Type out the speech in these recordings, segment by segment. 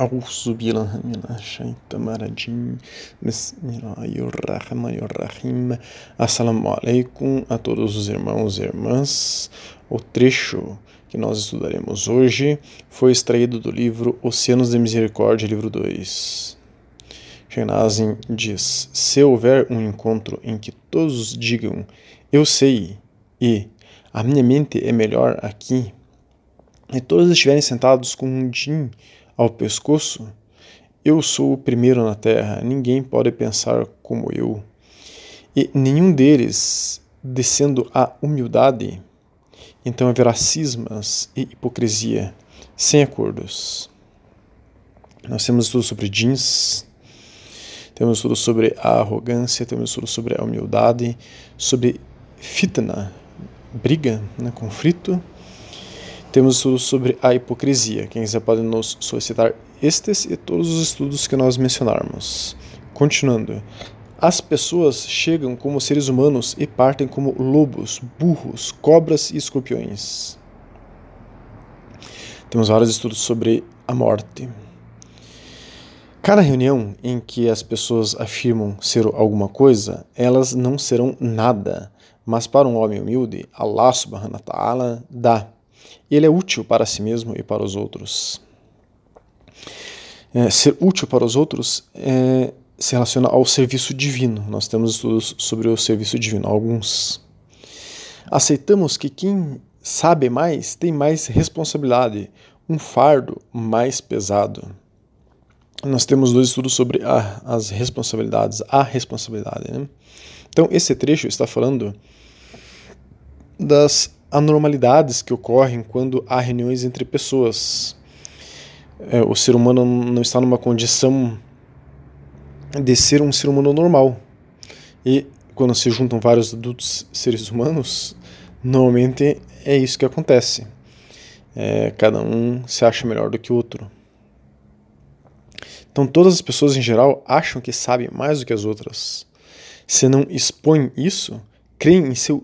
أعوذ بالله من الشيطان الرجيم بسم الله الرحمن الرحيم Assalamu alaikum a todos os irmãos e irmãs. O trecho que nós estudaremos hoje foi extraído do livro Oceanos de Misericórdia, livro 2. Shenazin diz: Se houver um encontro em que todos digam eu sei e a minha mente é melhor aqui, e todos estiverem sentados com um din ao pescoço, eu sou o primeiro na terra, ninguém pode pensar como eu. E nenhum deles descendo à humildade, então haverá cismas e hipocrisia, sem acordos. Nós temos tudo sobre jeans, temos tudo sobre a arrogância, temos tudo sobre a humildade, sobre fitna, briga, né, conflito, temos estudos sobre a hipocrisia. Quem quiser pode nos solicitar estes e todos os estudos que nós mencionarmos. Continuando. As pessoas chegam como seres humanos e partem como lobos, burros, cobras e escorpiões. Temos vários estudos sobre a morte. Cada reunião em que as pessoas afirmam ser alguma coisa, elas não serão nada. Mas para um homem humilde, Allah subhanahu wa ta'ala dá ele é útil para si mesmo e para os outros. É, ser útil para os outros é, se relaciona ao serviço divino. Nós temos estudos sobre o serviço divino, alguns. Aceitamos que quem sabe mais tem mais responsabilidade, um fardo mais pesado. Nós temos dois estudos sobre a, as responsabilidades, a responsabilidade. Né? Então, esse trecho está falando das anormalidades que ocorrem quando há reuniões entre pessoas. É, o ser humano não está numa condição de ser um ser humano normal. E quando se juntam vários adultos seres humanos, normalmente é isso que acontece. É, cada um se acha melhor do que o outro. Então todas as pessoas em geral acham que sabem mais do que as outras. Se não expõem isso, creem em seu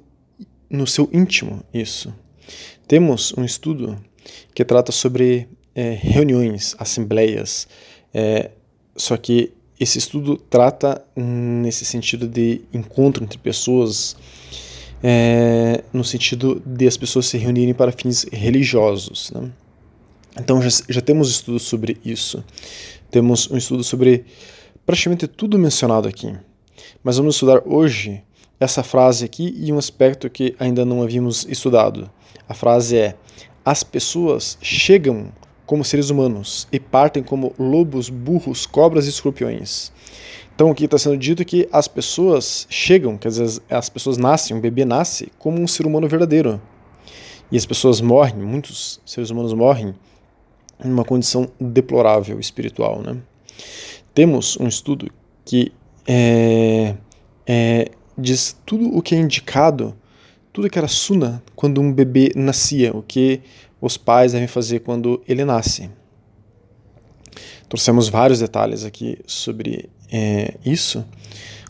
no seu íntimo isso. Temos um estudo que trata sobre é, reuniões, assembleias, é, só que esse estudo trata nesse sentido de encontro entre pessoas, é, no sentido de as pessoas se reunirem para fins religiosos. Né? Então já, já temos estudos sobre isso. Temos um estudo sobre praticamente tudo mencionado aqui. Mas vamos estudar hoje essa frase aqui e um aspecto que ainda não havíamos estudado. A frase é: As pessoas chegam como seres humanos e partem como lobos, burros, cobras e escorpiões. Então aqui está sendo dito que as pessoas chegam, quer dizer, as pessoas nascem, um bebê nasce como um ser humano verdadeiro. E as pessoas morrem, muitos seres humanos morrem em uma condição deplorável espiritual. Né? Temos um estudo que é, é, diz tudo o que é indicado, tudo que era suna quando um bebê nascia, o que os pais devem fazer quando ele nasce. Trouxemos vários detalhes aqui sobre é, isso,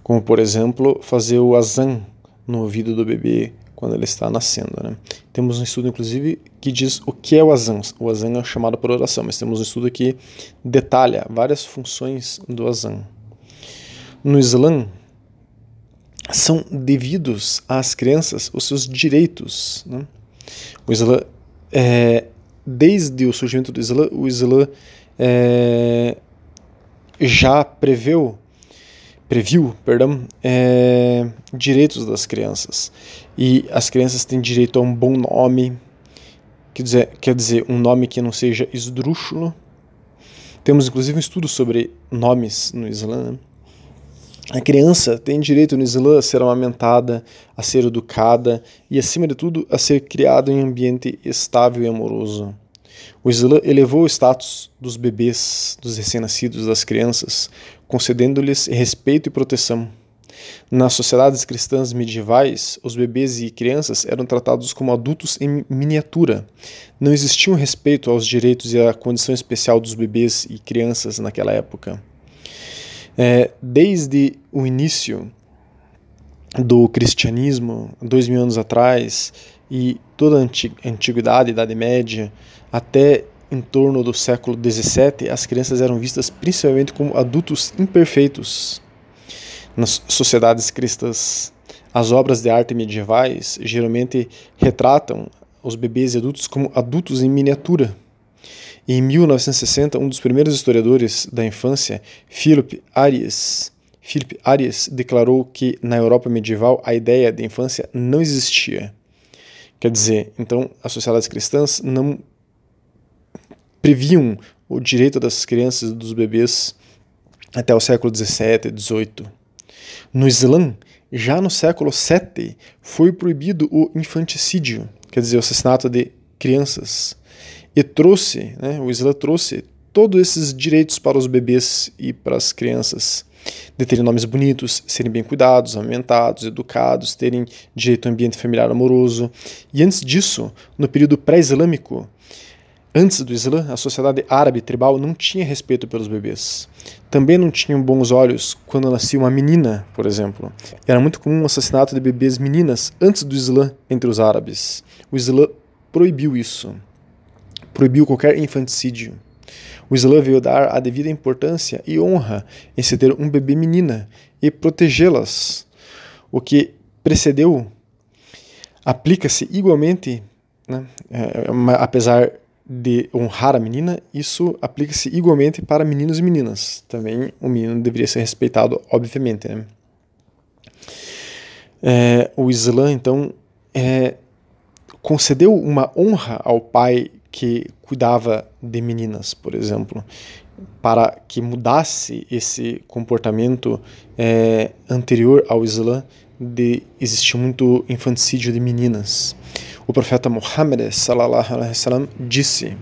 como por exemplo fazer o azan no ouvido do bebê quando ele está nascendo. Né? Temos um estudo, inclusive, que diz o que é o azan. O azan é chamado por oração, mas temos um estudo que detalha várias funções do azan. No Islã, são devidos às crianças os seus direitos. Né? O Islã, é, desde o surgimento do Islã, o Islã é, já preveu, previu, perdão, é, direitos das crianças. E as crianças têm direito a um bom nome, quer dizer, quer dizer um nome que não seja esdrúxulo. Temos inclusive um estudo sobre nomes no Islã. Né? A criança tem direito no Islã a ser amamentada, a ser educada e, acima de tudo, a ser criada em um ambiente estável e amoroso. O Islã elevou o status dos bebês, dos recém-nascidos, das crianças, concedendo-lhes respeito e proteção. Nas sociedades cristãs medievais, os bebês e crianças eram tratados como adultos em miniatura. Não existia um respeito aos direitos e à condição especial dos bebês e crianças naquela época. É, desde o início do cristianismo, dois mil anos atrás, e toda a antiguidade, Idade Média, até em torno do século XVII, as crianças eram vistas principalmente como adultos imperfeitos. Nas sociedades cristãs, as obras de arte medievais geralmente retratam os bebês e adultos como adultos em miniatura. Em 1960, um dos primeiros historiadores da infância, Philip Arias, Philip Arias declarou que na Europa medieval a ideia de infância não existia. Quer dizer, então as sociedades cristãs não previam o direito das crianças e dos bebês até o século 17 e 18. No Islã, já no século 7, foi proibido o infanticídio, quer dizer, o assassinato de crianças, e trouxe, né, o Islã trouxe todos esses direitos para os bebês e para as crianças, de terem nomes bonitos, serem bem cuidados, amamentados, educados, terem direito ao ambiente familiar amoroso. E antes disso, no período pré-islâmico, Antes do Islã, a sociedade árabe tribal não tinha respeito pelos bebês. Também não tinham bons olhos quando nascia uma menina, por exemplo. Era muito comum o assassinato de bebês meninas antes do Islã entre os árabes. O Islã proibiu isso. Proibiu qualquer infanticídio. O Islã veio dar a devida importância e honra em se ter um bebê menina e protegê-las. O que precedeu aplica-se igualmente, né, é, apesar de honrar a menina, isso aplica-se igualmente para meninos e meninas. Também o menino deveria ser respeitado, obviamente. Né? É, o Islã, então, é, concedeu uma honra ao pai que cuidava de meninas, por exemplo, para que mudasse esse comportamento é, anterior ao Islã de existir muito infanticídio de meninas. O profeta Muhammad sallallahu alaihi wasallam disse: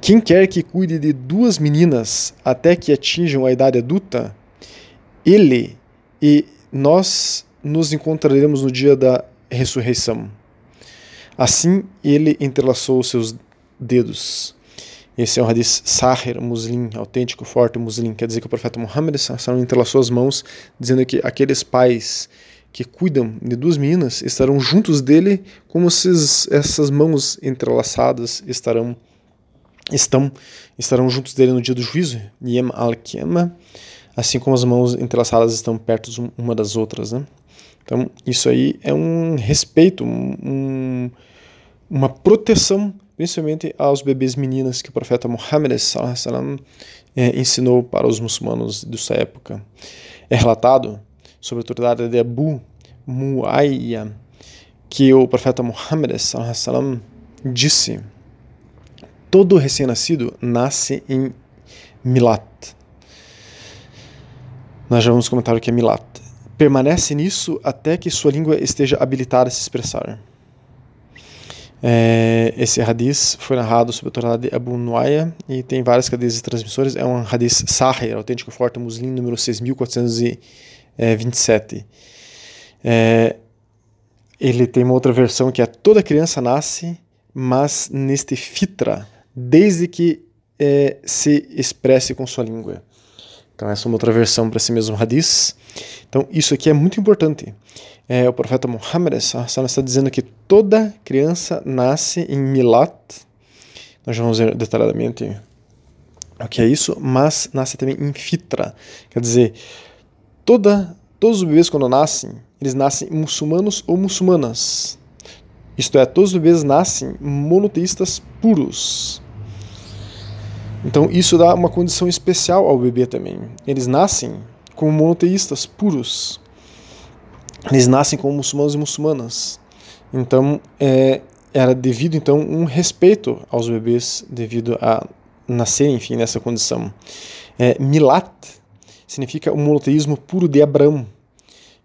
Quem quer que cuide de duas meninas até que atinjam a idade adulta, ele e nós nos encontraremos no dia da ressurreição. Assim ele entrelaçou seus dedos. Esse é um hadith sahir, muslim, autêntico, forte, muslim. Quer dizer que o profeta Muhammad entrelaçou as mãos, dizendo que aqueles pais que cuidam de duas meninas estarão juntos dele como essas mãos entrelaçadas estarão estão estarão juntos dele no dia do juízo, Yem al-Kiyama, assim como as mãos entrelaçadas estão perto uma das outras, né? Então, isso aí é um respeito, um, uma proteção, principalmente aos bebês meninas que o profeta Muhammad sallam, é, ensinou para os muçulmanos de sua época. É relatado sobre a autoridade de Abu Muayya, que o profeta Muhammad sallam, disse: Todo recém-nascido nasce em Milat. Nós já vamos comentar o que é Milat. Permanece nisso até que sua língua esteja habilitada a se expressar. É, esse hadith foi narrado sob a autoridade de Abu Nuaya e tem várias cadeias de transmissores. É um hadith sahih, autêntico forte muslim, número 6400 é, 27. É, ele tem uma outra versão que é toda criança nasce, mas neste fitra, desde que é, se expresse com sua língua. Então essa é uma outra versão para esse mesmo hadith. Então isso aqui é muito importante. É, o profeta Muhammad está dizendo que toda criança nasce em milat. Nós vamos ver detalhadamente o que é isso, mas nasce também em fitra. Quer dizer, toda, todos os bebês quando nascem, eles nascem muçulmanos ou muçulmanas. Isto é, todos os bebês nascem monoteístas puros. Então isso dá uma condição especial ao bebê também. Eles nascem como monoteístas puros. Eles nascem como muçulmanos e muçulmanas. Então é, era devido então um respeito aos bebês devido a nascerem, enfim, nessa condição. É, milat significa o monoteísmo puro de Abraão,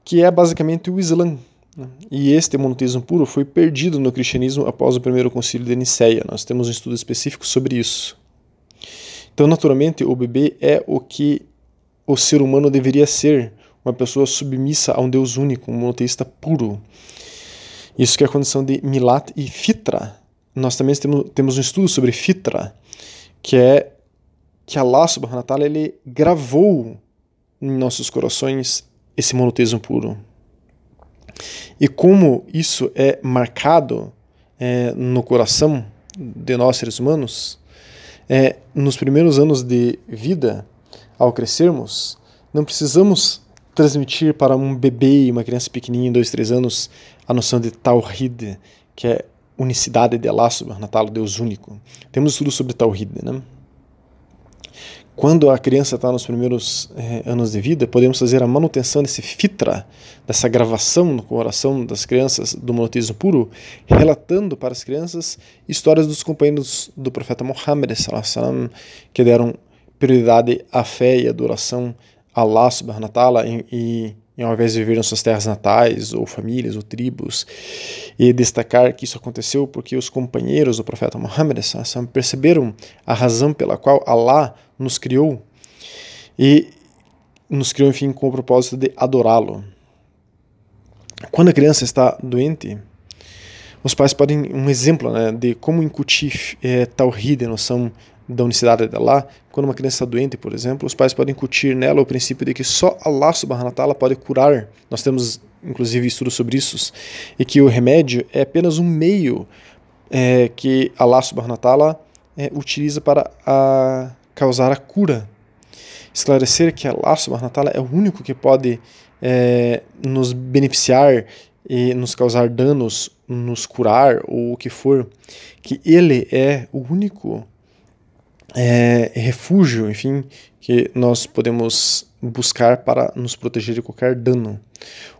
que é basicamente o Islã. Né? E este monoteísmo puro foi perdido no cristianismo após o primeiro concílio de Nicéia. Nós temos um estudo específico sobre isso. Então, naturalmente, o bebê é o que o ser humano deveria ser, uma pessoa submissa a um Deus único, um monoteísta puro. Isso que é a condição de Milat e Fitra. Nós também temos, temos um estudo sobre Fitra, que é que Allah subhanahu wa ta'ala ele gravou em nossos corações esse monoteísmo puro. E como isso é marcado é, no coração de nós seres humanos, é, nos primeiros anos de vida, ao crescermos, não precisamos transmitir para um bebê, uma criança pequenininha, dois, três anos, a noção de Tawhid, que é unicidade de Allah subhanahu Deus único. Temos estudo sobre Tawhid, né? Quando a criança está nos primeiros eh, anos de vida, podemos fazer a manutenção desse fitra, dessa gravação no coração das crianças do monoteísmo puro, relatando para as crianças histórias dos companheiros do profeta Muhammad, que deram prioridade à fé e adoração Allah subhanahu wa ta'ala e, e, ao invés de viver nas suas terras natais, ou famílias, ou tribos, e destacar que isso aconteceu porque os companheiros do profeta Muhammad perceberam a razão pela qual Allah nos criou e nos criou, enfim, com o propósito de adorá-lo. Quando a criança está doente, os pais podem um exemplo né, de como incutir é, tawhid, a noção da unicidade de. Quando uma criança está doente, por exemplo, os pais podem incutir nela o princípio de que só Allah subhanahu wa ta'ala pode curar. Nós temos, inclusive, estudos sobre isso. E que o remédio é apenas um meio é, que Allah subhanahu wa ta'ala é, utiliza para a causar a cura. Esclarecer que Allah subhanahu wa ta'ala é o único que pode é, nos beneficiar e nos causar danos, nos curar ou o que for, que Ele é o único é, refúgio, enfim, que nós podemos buscar para nos proteger de qualquer dano.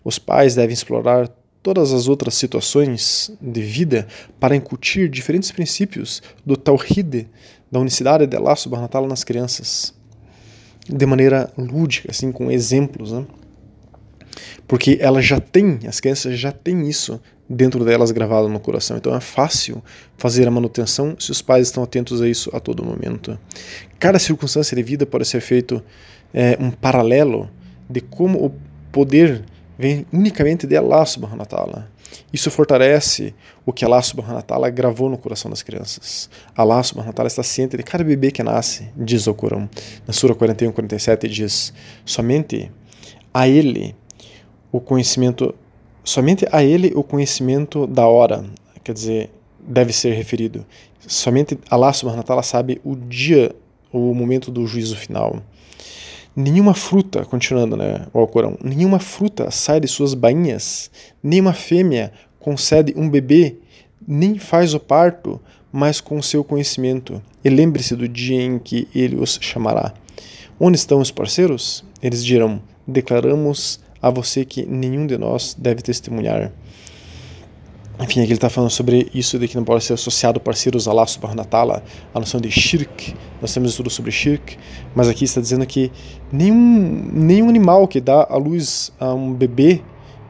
Os pais devem explorar todas as outras situações de vida para incutir diferentes princípios do Tawhid, da unicidade de Allah subhanahu wa nas crianças, de maneira lúdica, assim, com exemplos, né? Porque ela já tem, as crianças já têm isso dentro delas gravado no coração. Então é fácil fazer a manutenção se os pais estão atentos a isso a todo momento. Cada circunstância de vida pode ser feito é, um paralelo de como o poder vem unicamente de Allah subhanahu wa ta'ala. Isso fortalece o que Allah subhanahu wa ta'ala gravou no coração das crianças. Allah subhanahu wa ta'ala está ciente de cada bebê que nasce, diz o Corão. Na Sura 41, 47 diz, somente a ele o conhecimento, somente a ele o conhecimento da hora, quer dizer, deve ser referido. Somente Allah subhanahu wa sabe o dia, o momento do juízo final. Nenhuma fruta, continuando né, o Alcorão, nenhuma fruta sai de suas bainhas, nenhuma fêmea concede um bebê, nem faz o parto, mas com seu conhecimento. E lembre-se do dia em que ele os chamará. Onde estão os parceiros? Eles dirão: Declaramos a você que nenhum de nós deve testemunhar. Enfim, aqui ele está falando sobre isso de que não pode ser associado parceiros a subhanahu wa ta'ala, a noção de shirk. Nós temos estudo sobre shirk, mas aqui está dizendo que nenhum, nenhum animal que dá a luz a um bebê,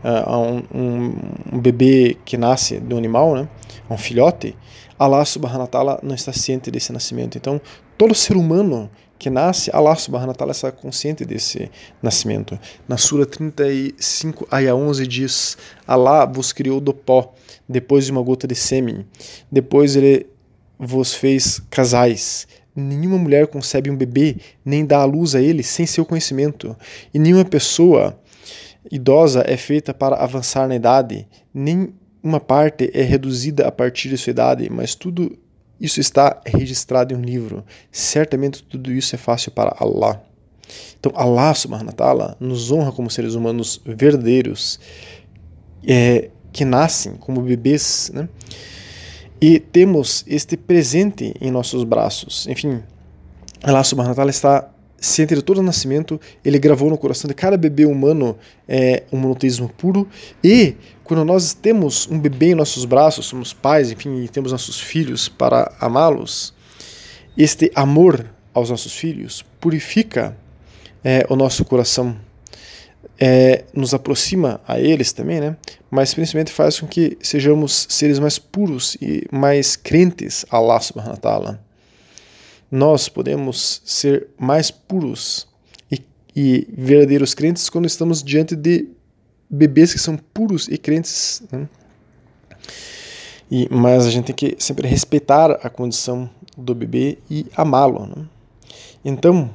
a um, um, um bebê que nasce de um animal, né, a um filhote, Allah subhanahu wa ta'ala não está ciente desse nascimento. Então, todo ser humano que nasce, Allah subhanahu wa ta'ala está consciente desse nascimento. Na Sura 35, Aya 11 diz, Allah vos criou do pó, depois de uma gota de sêmen. Depois ele vos fez casais. Nenhuma mulher concebe um bebê, nem dá à luz a ele sem seu conhecimento. E nenhuma pessoa idosa é feita para avançar na idade, nem uma parte é reduzida a partir de sua idade, mas tudo isso está registrado em um livro. Certamente tudo isso é fácil para Allah. Então, Allah subhanahu wa ta'ala nos honra como seres humanos verdadeiros é, que nascem como bebês, né? E temos este presente em nossos braços. Enfim, Allah subhanahu wa ta'ala está ciente de todo o nascimento, ele gravou no coração de cada bebê humano é, um monoteísmo puro e quando nós temos um bebê em nossos braços, somos pais, enfim, e temos nossos filhos para amá-los, este amor aos nossos filhos purifica é, o nosso coração, é, nos aproxima a eles também, né? mas principalmente faz com que sejamos seres mais puros e mais crentes a Allah subhanahu wa ta'ala. Nós podemos ser mais puros e, e verdadeiros crentes quando estamos diante de bebês que são puros e crentes. Né? E, mas a gente tem que sempre respeitar a condição do bebê e amá-lo. Né? Então,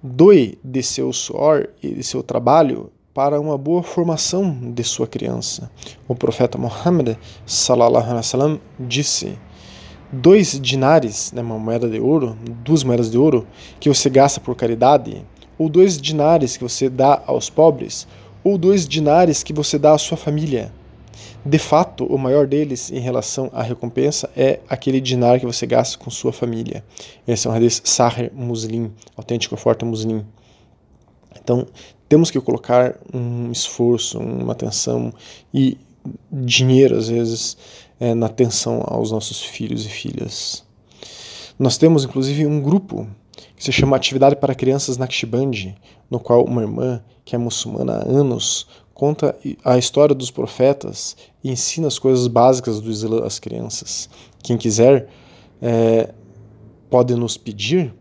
doe de seu suor e de seu trabalho para uma boa formação de sua criança. O profeta Muhammad sallallahu alaihi wasallam disse: dois dinares, né, uma moeda de ouro, duas moedas de ouro, que você gasta por caridade, ou dois dinares que você dá aos pobres, ou dois dinares que você dá à sua família. De fato, o maior deles em relação à recompensa é aquele dinar que você gasta com sua família. Esse é um hadith Sahih Muslim, autêntico forte Muslim. Então, temos que colocar um esforço, uma atenção e dinheiro, às vezes, é, na atenção aos nossos filhos e filhas. Nós temos, inclusive, um grupo que se chama Atividade para Crianças Naqshbandi, no qual uma irmã, que é muçulmana há anos, conta a história dos profetas e ensina as coisas básicas do Islã às crianças. Quem quiser é, pode nos pedir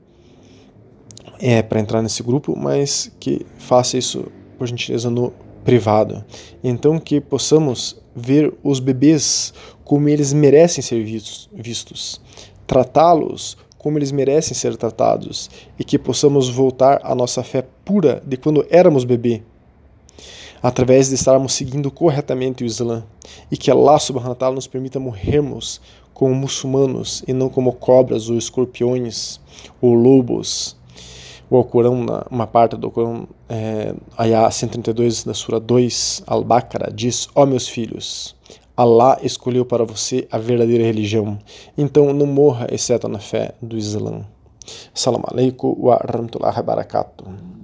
é, para entrar nesse grupo, mas que faça isso, por gentileza, no privado. Então que possamos ver os bebês como eles merecem ser vistos, tratá-los como eles merecem ser tratados e que possamos voltar à nossa fé pura de quando éramos bebê através de estarmos seguindo corretamente o Islã, e que Allah subhanahu wa ta'ala nos permita morrermos como muçulmanos e não como cobras ou escorpiões ou lobos. O Alcorão, uma parte do Alcorão, é, Ayah 132 da Sura 2, Al-Baqarah, diz: Ó oh, meus filhos, Allah escolheu para você a verdadeira religião, então não morra exceto na fé do Islã. Salam alaikum wa rahmatullahi wa barakatuh.